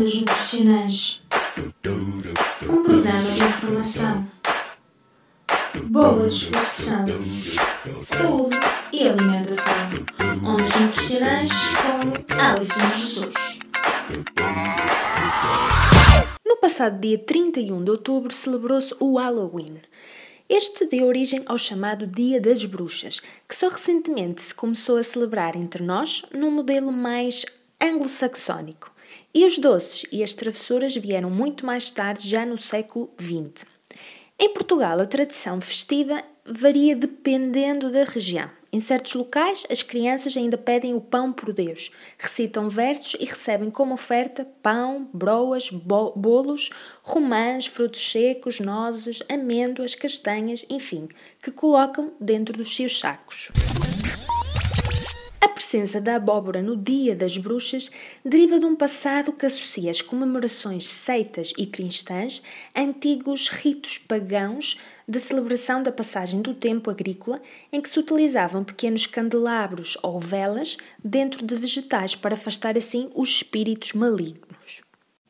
Ondas Nutricionais Um programa de informação, boa disposição, saúde e alimentação. Ondas Nutricionais com Alison Jesus. No passado dia 31 de outubro celebrou-se o Halloween. Este deu origem ao chamado Dia das Bruxas, que só recentemente se começou a celebrar entre nós num modelo mais anglo-saxónico. E os doces e as travessuras vieram muito mais tarde, já no século XX. Em Portugal, a tradição festiva varia dependendo da região. Em certos locais, as crianças ainda pedem o pão por Deus, recitam versos e recebem como oferta pão, broas, bo bolos, romãs, frutos secos, nozes, amêndoas, castanhas, enfim, que colocam dentro dos seus sacos presença da abóbora no Dia das Bruxas deriva de um passado que associa as comemorações seitas e cristãs a antigos ritos pagãos de celebração da passagem do tempo agrícola, em que se utilizavam pequenos candelabros ou velas dentro de vegetais para afastar assim os espíritos malignos.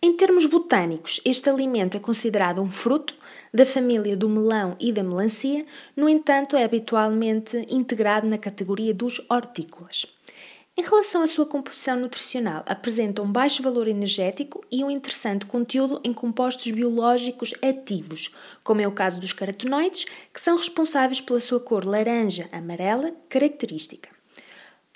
Em termos botânicos, este alimento é considerado um fruto da família do melão e da melancia, no entanto, é habitualmente integrado na categoria dos hortícolas. Em relação à sua composição nutricional, apresenta um baixo valor energético e um interessante conteúdo em compostos biológicos ativos, como é o caso dos carotenoides, que são responsáveis pela sua cor laranja-amarela característica.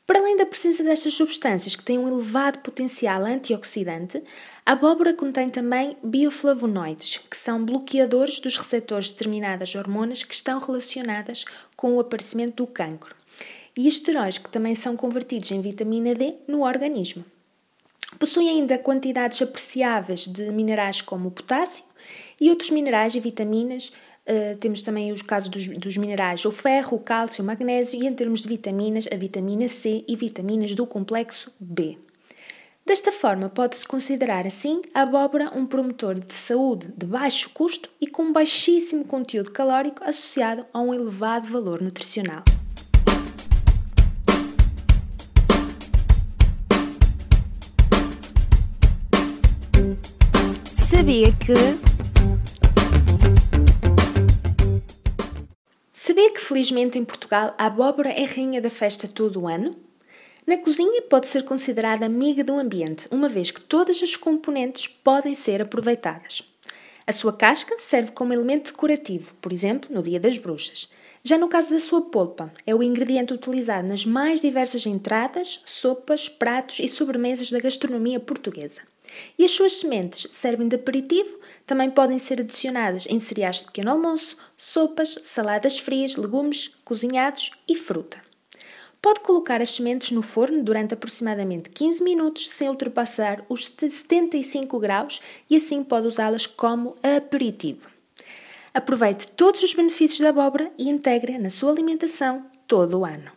Para além da presença destas substâncias que têm um elevado potencial antioxidante, a abóbora contém também bioflavonoides, que são bloqueadores dos receptores de determinadas hormonas que estão relacionadas com o aparecimento do cancro e esteróis que também são convertidos em vitamina D no organismo. Possui ainda quantidades apreciáveis de minerais como o potássio e outros minerais e vitaminas. Uh, temos também os casos dos, dos, minerais o ferro, o cálcio, o magnésio e em termos de vitaminas, a vitamina C e vitaminas do complexo B. Desta forma, pode-se considerar assim a abóbora um promotor de saúde de baixo custo e com baixíssimo conteúdo calórico associado a um elevado valor nutricional. Sabia que felizmente em Portugal a abóbora é rainha da festa todo o ano? Na cozinha pode ser considerada amiga do ambiente, uma vez que todas as componentes podem ser aproveitadas. A sua casca serve como elemento decorativo, por exemplo, no Dia das Bruxas. Já no caso da sua polpa, é o ingrediente utilizado nas mais diversas entradas, sopas, pratos e sobremesas da gastronomia portuguesa. E as suas sementes servem de aperitivo, também podem ser adicionadas em cereais de pequeno almoço, sopas, saladas frias, legumes cozinhados e fruta. Pode colocar as sementes no forno durante aproximadamente 15 minutos sem ultrapassar os 75 graus e assim pode usá-las como aperitivo. Aproveite todos os benefícios da abóbora e integre na sua alimentação todo o ano.